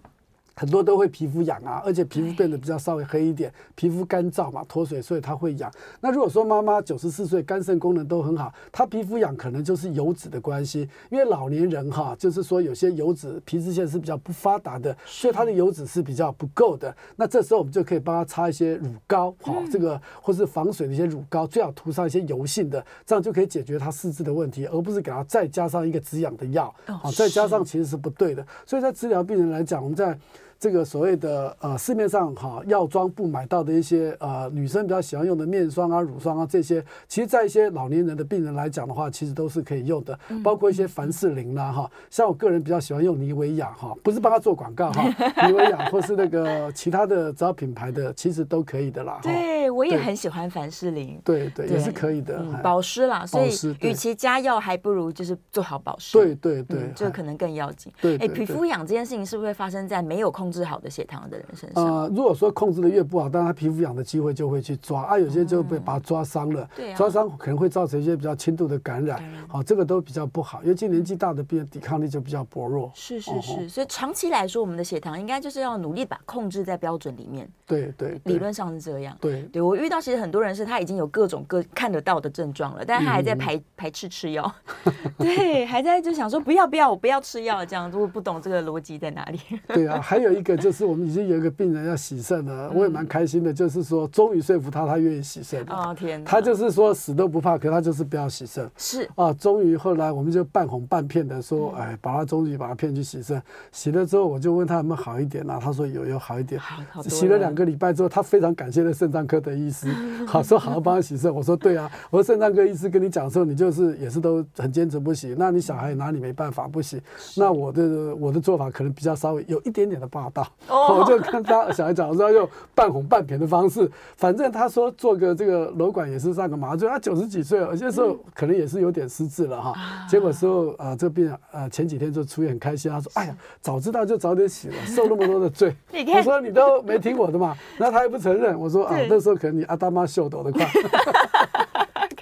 很多都会皮肤痒啊，而且皮肤变得比较稍微黑一点，皮肤干燥嘛，脱水，所以它会痒。那如果说妈妈九十四岁，肝肾功能都很好，她皮肤痒可能就是油脂的关系，因为老年人哈，就是说有些油脂皮脂腺是比较不发达的，所以它的油脂是比较不够的。那这时候我们就可以帮她擦一些乳膏，好，这个或是防水的一些乳膏，最好涂上一些油性的，这样就可以解决她四肢的问题，而不是给她再加上一个止痒的药，好，再加上其实是不对的。所以在治疗病人来讲，我们在这个所谓的呃市面上哈药妆部买到的一些呃女生比较喜欢用的面霜啊、乳霜啊这些，其实在一些老年人的病人来讲的话，其实都是可以用的，包括一些凡士林啦哈。像我个人比较喜欢用妮维雅哈，不是帮他做广告哈，妮维雅或是那个其他的只要品牌的，其实都可以的啦。对，我也很喜欢凡士林，对对，也是可以的。保湿啦，所以与其加药，还不如就是做好保湿。对对对，这个可能更要紧。对，哎，皮肤痒这件事情是不是会发生在没有控制好的血糖的人身上，呃，如果说控制的越不好，当然他皮肤痒的机会就会去抓啊，有些就被把它抓伤了，嗯、抓伤可能会造成一些比较轻度的感染，好、哦，这个都比较不好，尤其年纪大的病人抵抗力就比较薄弱。是是是，哦、所以长期来说，我们的血糖应该就是要努力把控制在标准里面。对对，理论上是这样。对。对，我遇到其实很多人是他已经有各种各看得到的症状了，但他还在排、嗯、排斥吃药，对，还在就想说不要不要，我不要吃药这样，我不懂这个逻辑在哪里。对啊，还有一个就是我们已经有一个。病人要洗肾了，我也蛮开心的。就是说，终于说服他，他愿意洗肾。哦天哪！他就是说死都不怕，可他就是不要洗肾。是啊，终于后来我们就半哄半骗的说，哎，把他终于把他骗去洗肾。洗了之后，我就问他有没有好一点啊？他说有，有好一点。洗了两个礼拜之后，他非常感谢那肾脏科的医师，好说好好帮他洗肾。我说对啊，我说肾脏科医师跟你讲的时候，你就是也是都很坚持不洗。那你小孩哪里没办法不洗？那我的我的做法可能比较稍微有一点点的霸道，我就跟。他小孩讲说用半哄半骗的方式，反正他说做个这个楼管也是上个麻醉，他九十几岁了，有些时候可能也是有点失智了哈。结果说啊，这病啊呃前几天就出院很开心，他说哎呀，早知道就早点洗了，受那么多的罪。我说你都没听我的嘛，那他也不承认。我说啊，那时候可能你阿大妈秀抖得快。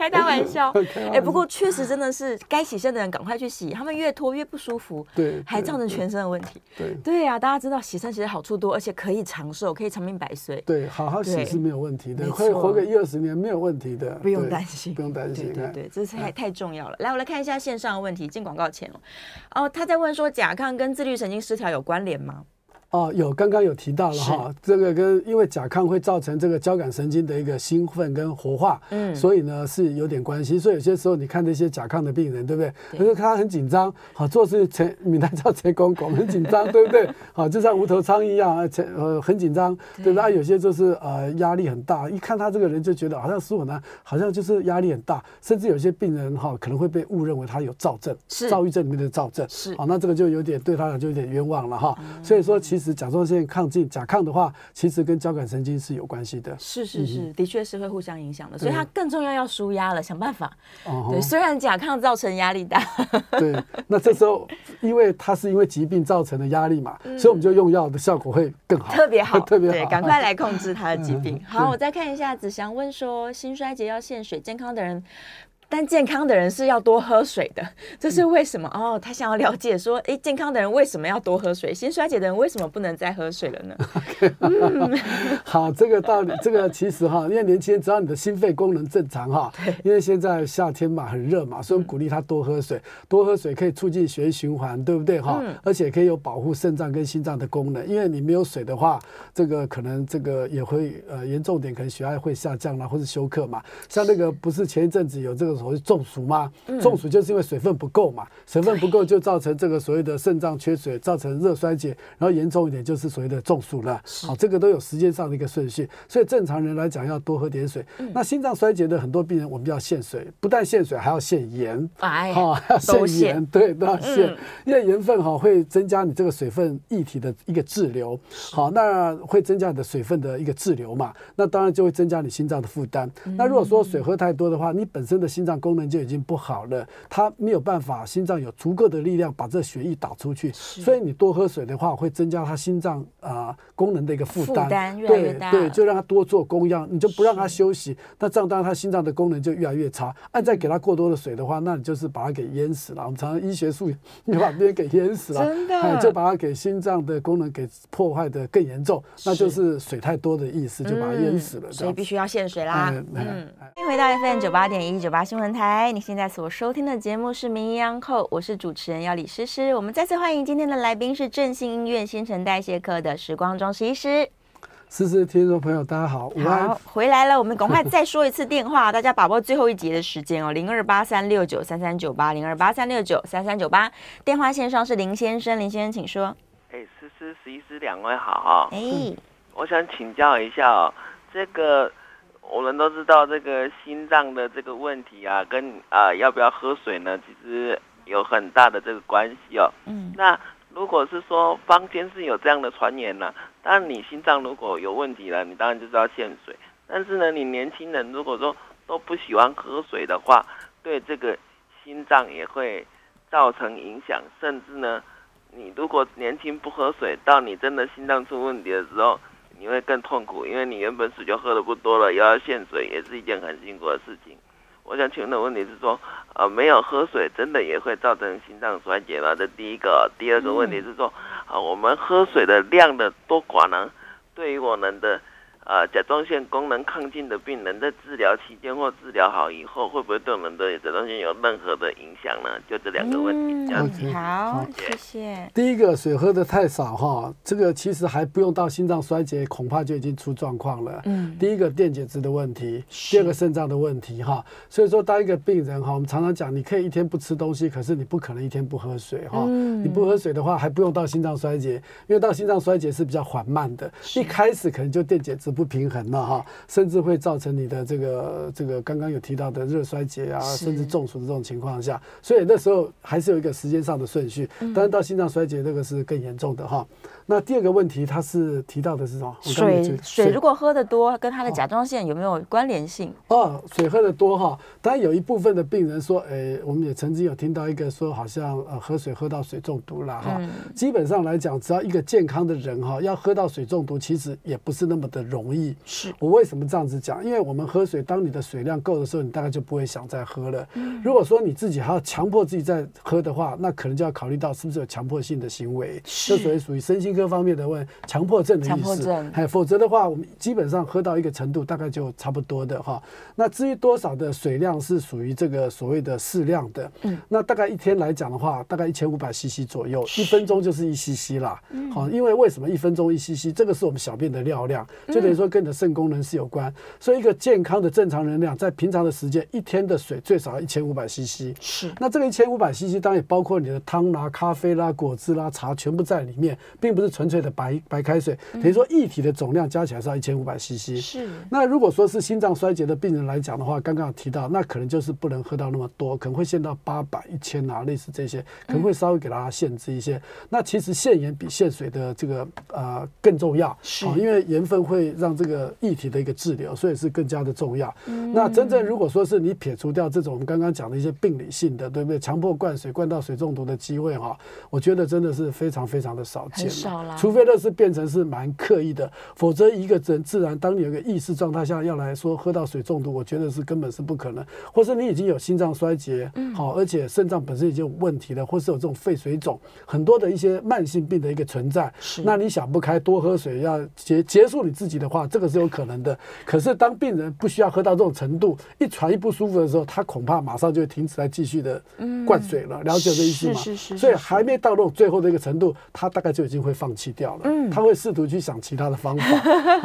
开他 玩笑，哎，不过确实真的是该洗身的人赶快去洗，他们越拖越不舒服，对，还造成全身的问题。对对呀，大家知道洗身其实好处多，而且可以长寿，可以长命百岁。对，好好洗是没有问题的，可以活个一二十年没有问题的，不用担心，不用担心。对对，这是太太重要了。来，我来看一下线上的问题，进广告前哦，他在问说甲亢跟自律神经失调有关联吗？哦，有刚刚有提到了哈，这个跟因为甲亢会造成这个交感神经的一个兴奋跟活化，嗯，所以呢是有点关系。所以有些时候你看那些甲亢的病人，对不对？可是他很紧张，好做事前闽南叫前公公很紧张，对不对？好，就像无头苍蝇一样，前呃很紧张，对不对？有些就是呃压力很大，一看他这个人就觉得好像舒缓呢，好像就是压力很大，甚至有些病人哈可能会被误认为他有躁症，是躁郁症里面的躁症，是好，那这个就有点对他就有点冤枉了哈。所以说其实。实甲状腺亢进，甲亢的话，其实跟交感神经是有关系的。是是是，嗯、的确是会互相影响的，所以它更重要要舒压了，想办法。哦。对，虽然甲亢造成压力大。对，那这时候因为它是因为疾病造成的压力嘛，嗯、所以我们就用药的效果会更好，特别好，特别好。对，赶快来控制它的疾病。嗯、好，我再看一下，子祥问说，心衰竭要限水，健康的人。但健康的人是要多喝水的，这是为什么？嗯、哦，他想要了解说，哎，健康的人为什么要多喝水？心衰竭的人为什么不能再喝水了呢 嗯、好，这个道理，这个其实哈，因为年轻人只要你的心肺功能正常哈，因为现在夏天嘛，很热嘛，所以鼓励他多喝水，多喝水可以促进血液循环，对不对哈？嗯、而且可以有保护肾脏跟心脏的功能，因为你没有水的话，这个可能这个也会呃严重点，可能血压会下降啦，或者休克嘛。像那个不是前一阵子有这个。所谓中暑吗？中暑就是因为水分不够嘛，水分不够就造成这个所谓的肾脏缺水，造成热衰竭，然后严重一点就是所谓的中暑了。好，这个都有时间上的一个顺序，所以正常人来讲要多喝点水。那心脏衰竭的很多病人，我们要限水，不但限水，还要限盐，好，还要限盐，对，都要限，因为盐分哈会增加你这个水分液体的一个滞留，好，那会增加你的水分的一个滞留嘛，那当然就会增加你心脏的负担。那如果说水喝太多的话，你本身的心脏功能就已经不好了，它没有办法，心脏有足够的力量把这血液导出去，所以你多喝水的话，会增加它心脏啊、呃、功能的一个负担，负担越来越大。对对，就让它多做供氧，你就不让它休息，那这样当然它心脏的功能就越来越差。按再给它过多的水的话，那你就是把它给淹死了。我们常常医学术你把别人给淹死了，真的，就把它给心脏的功能给破坏的更严重，那就是水太多的意思，就把它淹死了。所以必须要限水啦。嗯，欢迎回到 FM 九八点一九八新闻台。你现在所收听的节目是《名医央叩》，我是主持人要李诗诗。我们再次欢迎今天的来宾是振兴医院新陈代谢科的时光中医师。诗诗，听众朋友，大家好，好，回来了。我们赶快再说一次电话，大家把握最后一节的时间哦，零二八三六九三三九八，零二八三六九三三九八。电话线上是林先生，林先生请说。哎，诗诗、石医师两位好。哎，我想请教一下哦，这个。我们都知道这个心脏的这个问题啊，跟啊、呃、要不要喝水呢，其实有很大的这个关系哦。嗯。那如果是说坊间是有这样的传言呢、啊，当然你心脏如果有问题了，你当然就是要限水。但是呢，你年轻人如果说都不喜欢喝水的话，对这个心脏也会造成影响，甚至呢，你如果年轻不喝水，到你真的心脏出问题的时候。你会更痛苦，因为你原本水就喝的不多了，又要限水，也是一件很辛苦的事情。我想请问的问题是说，呃，没有喝水真的也会造成心脏衰竭吗？这第一个，第二个问题是说，啊，我们喝水的量的多寡呢，对于我们的。呃，甲状腺功能亢进的病人在治疗期间或治疗好以后，会不会对我们的甲状腺有任何的影响呢？就这两个问题。嗯，okay, 好，谢谢。第一个，水喝的太少哈，这个其实还不用到心脏衰竭，恐怕就已经出状况了。嗯，第一个电解质的问题，第二个肾脏的问题哈。所以说，当一个病人哈，我们常常讲，你可以一天不吃东西，可是你不可能一天不喝水哈。嗯，你不喝水的话，还不用到心脏衰竭，因为到心脏衰竭是比较缓慢的，一开始可能就电解质。不平衡了哈，甚至会造成你的这个这个刚刚有提到的热衰竭啊，甚至中暑的这种情况下，所以那时候还是有一个时间上的顺序，当然到心脏衰竭那个是更严重的哈。那第二个问题，他是提到的是什么？水水，水如果喝得多，跟他的甲状腺有没有关联性？哦，水喝得多哈，当然有一部分的病人说，哎，我们也曾经有听到一个说，好像呃喝水喝到水中毒了哈。嗯、基本上来讲，只要一个健康的人哈，要喝到水中毒，其实也不是那么的容易。是我为什么这样子讲？因为我们喝水，当你的水量够的时候，你大概就不会想再喝了。嗯、如果说你自己还要强迫自己再喝的话，那可能就要考虑到是不是有强迫性的行为，这属于属于身心。各方面的问强迫症的意思，哎，否则的话，我们基本上喝到一个程度，大概就差不多的哈。那至于多少的水量是属于这个所谓的适量的，嗯，那大概一天来讲的话，大概一千五百 CC 左右，一分钟就是一 CC 啦。好，因为为什么一分钟一 CC？这个是我们小便的尿量，就等于以说跟你的肾功能是有关。所以一个健康的正常能量，在平常的时间，一天的水最少要一千五百 CC。是。那这个一千五百 CC 当然也包括你的汤啦、咖啡啦、果汁啦、茶，全部在里面，并不是纯粹的白白开水。等于说液体的总量加起来是要一千五百 CC。是。那如果说是心脏衰竭的病人来讲的话，刚刚有提到，那可能就是不能喝到那么多，可能会限到八百、一千啊，类似这些，可能会稍微给大家限制一些。嗯、那其实限盐比限水的这个呃更重要，是、哦，因为盐分会让这个议题的一个治疗，所以是更加的重要。嗯、那真正如果说是你撇除掉这种我们刚刚讲的一些病理性的，对不对？强迫灌水灌到水中毒的机会哈，我觉得真的是非常非常的少见，少了。除非那是变成是蛮刻意的，否则一个人自然当你有个意识状态下要来说喝到水中毒，我觉得是根本是不可能。或是你已经有心脏衰竭，好，而且肾脏本身已经有问题了，或是有这种肺水肿，很多的一些慢性病的一个存在，是。那你想不开，多喝水要结结束你自己的话，这个是有可能的。可是当病人不需要喝到这种程度，一喘一不舒服的时候，他恐怕马上就会停止来继续的灌水了。了解这意思吗？是是是。所以还没到那种最后的一个程度，他大概就已经会放弃掉了。嗯。他会试图去想其他的方法。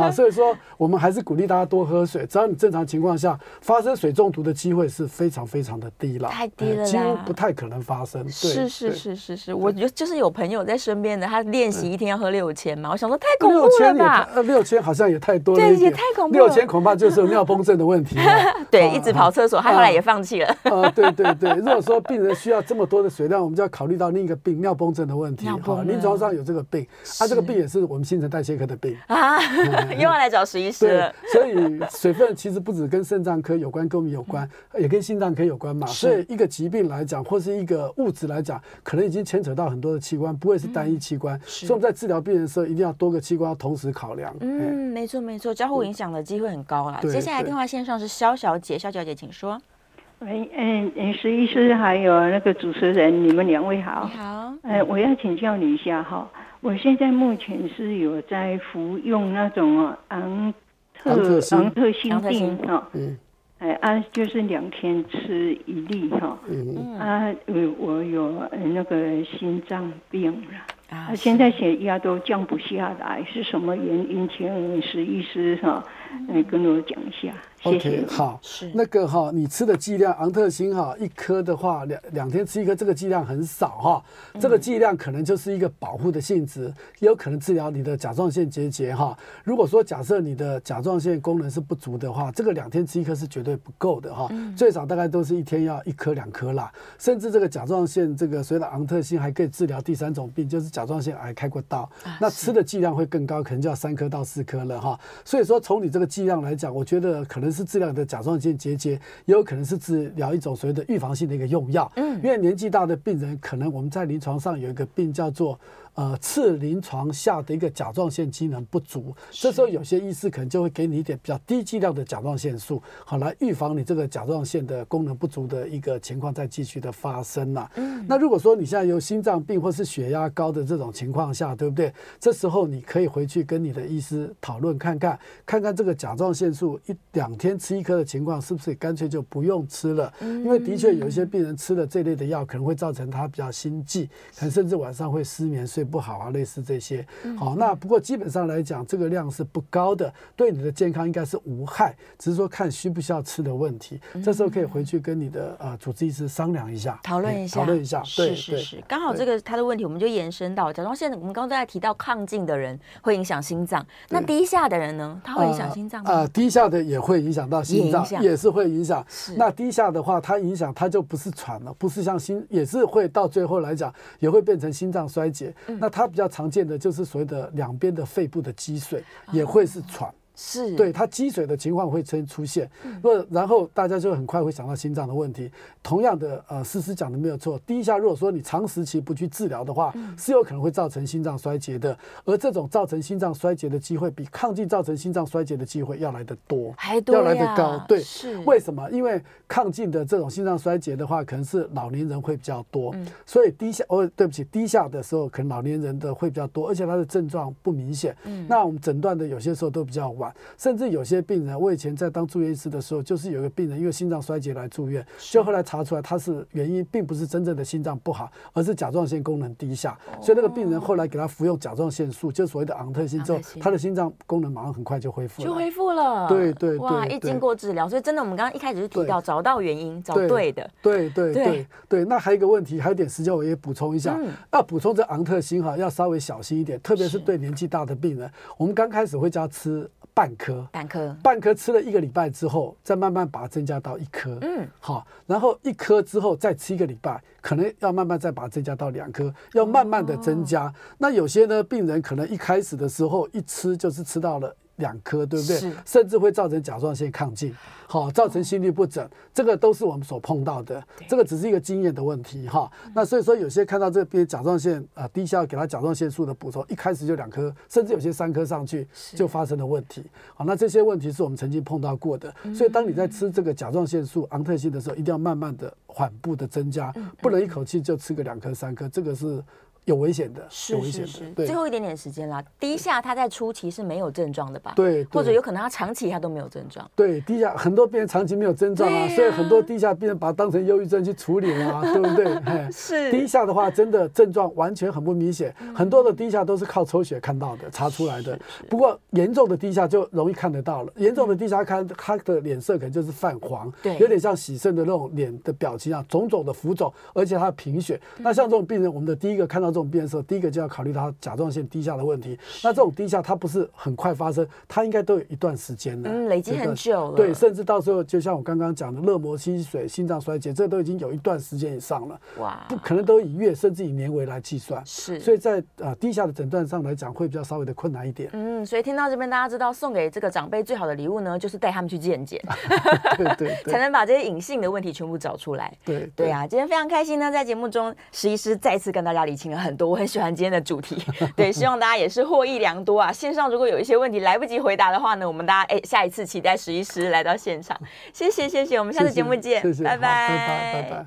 啊，所以说我们还是鼓励大家多喝水。只要你正常情况下发生水中毒的机会是非常非常的低了，太低了，几乎不太可能发生。对是是是是是，我觉得就是有朋友在身边的，他练习一天要喝六千嘛，我想说太恐怖了吧？呃，六千好像也太多了，对，也太恐怖了。六千恐怕就是有尿崩症的问题。对，一直跑厕所，他后来也放弃了。啊，对对对，如果说病人需要这么多的水量，我们就要考虑到另一个病，尿崩症的问题。哈，临床上有这个病，他这个病也是我们新陈代谢科的病啊，又要来找石医师了。所以水分其实不止跟肾脏科有关，跟我们有关，也跟心脏科有关嘛。所以一个疾病来讲，或是一个物质来讲，可能已经牵扯到很多的器官，不会是单一器官。所以我们在治疗病人的时候，一定要多个器官要同时考量。嗯，没错没错，交互影响的机会很高啦。接下来电话线上是肖小姐，肖小姐请说。喂，嗯嗯，石医师还有那个主持人，你们两位好。你好。呃，我要请教你一下哈，我现在目前是有在服用那种昂特昂特新定哈。嗯。哎啊，就是两天吃一粒哈。嗯。啊，我我有那个心脏病了。啊。现在血压都降不下来，是什么原因？请史医师哈，来跟我讲一下。OK，好，是。那个哈，你吃的剂量昂特星哈，一颗的话两两天吃一颗，这个剂量很少哈，这个剂量可能就是一个保护的性质，也有可能治疗你的甲状腺结节哈。如果说假设你的甲状腺功能是不足的话，这个两天吃一颗是绝对不够的哈，最少大概都是一天要一颗两颗啦，甚至这个甲状腺这个所谓的昂特星还可以治疗第三种病，就是甲状腺癌开过刀，那吃的剂量会更高，可能就要三颗到四颗了哈。所以说从你这个剂量来讲，我觉得可能。是治疗的甲状腺结节，也有可能是治疗一种所谓的预防性的一个用药。嗯，因为年纪大的病人，可能我们在临床上有一个病叫做。呃，次临床下的一个甲状腺机能不足，这时候有些医师可能就会给你一点比较低剂量的甲状腺素，好来预防你这个甲状腺的功能不足的一个情况再继续的发生了。嗯，那如果说你现在有心脏病或是血压高的这种情况下，对不对？这时候你可以回去跟你的医师讨论看看，看看这个甲状腺素一两天吃一颗的情况是不是干脆就不用吃了？因为的确有一些病人吃了这类的药，可能会造成他比较心悸，可能甚至晚上会失眠睡。不好啊，类似这些，好，那不过基本上来讲，这个量是不高的，对你的健康应该是无害，只是说看需不需要吃的问题。这时候可以回去跟你的呃主治医师商量一下，讨论一下，讨论一下。是是是，刚好这个他的问题，我们就延伸到甲状腺。我们刚刚在提到亢进的人会影响心脏，那低下的人呢？他会影响心脏吗？呃，低下的也会影响到心脏，也是会影响。那低下的话，它影响它就不是喘了，不是像心，也是会到最后来讲，也会变成心脏衰竭。那它比较常见的就是所谓的两边的肺部的积水，也会是喘。是对它积水的情况会出出现，那然后大家就很快会想到心脏的问题。同样的，呃，思思讲的没有错，低下如果说你长时期不去治疗的话，是有可能会造成心脏衰竭的。而这种造成心脏衰竭的机会，比亢进造成心脏衰竭的机会要来得多，还多要来得高。对，是为什么？因为亢进的这种心脏衰竭的话，可能是老年人会比较多，所以低下哦，对不起，低下的时候可能老年人的会比较多，而且他的症状不明显。那我们诊断的有些时候都比较晚。缓，甚至有些病人，我以前在当住院医师的时候，就是有一个病人因为心脏衰竭来住院，就后来查出来他是原因并不是真正的心脏不好，而是甲状腺功能低下，所以那个病人后来给他服用甲状腺素，就所谓的昂特辛之后，他的心脏功能马上很快就恢复了，就恢复了。对对对，哇，一经过治疗，所以真的我们刚刚一开始就提到找到原因，找对的。对对对对，那还有一个问题，还有点时间我也补充一下，要补充这昂特辛哈，要稍微小心一点，特别是对年纪大的病人，我们刚开始会叫他吃。半颗，半颗，半颗吃了一个礼拜之后，再慢慢把它增加到一颗。嗯，好，然后一颗之后再吃一个礼拜，可能要慢慢再把它增加到两颗，要慢慢的增加。哦、那有些呢，病人可能一开始的时候一吃就是吃到了。两颗对不对？是甚至会造成甲状腺亢进，好，造成心律不整，这个都是我们所碰到的。这个只是一个经验的问题哈。那所以说，有些看到这边甲状腺啊低下，给他甲状腺素的补充，一开始就两颗，甚至有些三颗上去就发生了问题。好，那这些问题是我们曾经碰到过的。所以当你在吃这个甲状腺素昂特辛的时候，一定要慢慢的、缓步的增加，不能一口气就吃个两颗、三颗，这个是。有危险的，是是是，对，最后一点点时间啦。低下他在初期是没有症状的吧？对，或者有可能他长期他都没有症状。对，低下很多病人长期没有症状啊，所以很多低下病人把它当成忧郁症去处理了，对不对？是。低下的话，真的症状完全很不明显，很多的低下都是靠抽血看到的，查出来的。不过严重的低下就容易看得到了，严重的低下看他的脸色可能就是泛黄，对，有点像洗肾的那种脸的表情啊，肿肿的浮肿，而且他贫血。那像这种病人，我们的第一个看到这种病人的时候，第一个就要考虑到甲状腺低下的问题，那这种低下它不是很快发生，它应该都有一段时间的，嗯，累积很久了，对，甚至到时候就像我刚刚讲的，热膜积水、心脏衰竭，这都已经有一段时间以上了，哇，不可能都以月甚至以年为来计算，是，所以在呃低下的诊断上来讲，会比较稍微的困难一点。嗯，所以听到这边，大家知道送给这个长辈最好的礼物呢，就是带他们去健检，对对，才能把这些隐性的问题全部找出来。对对。啊，今天非常开心呢，在节目中石医师再次跟大家理清了很多，我很喜欢今天的主题。对，希望大家也是获益良多啊！线上如果有一些问题来不及回答的话呢，我们大家哎，下一次期待石医师来到现场。谢谢谢谢，我们下次节目见，拜拜。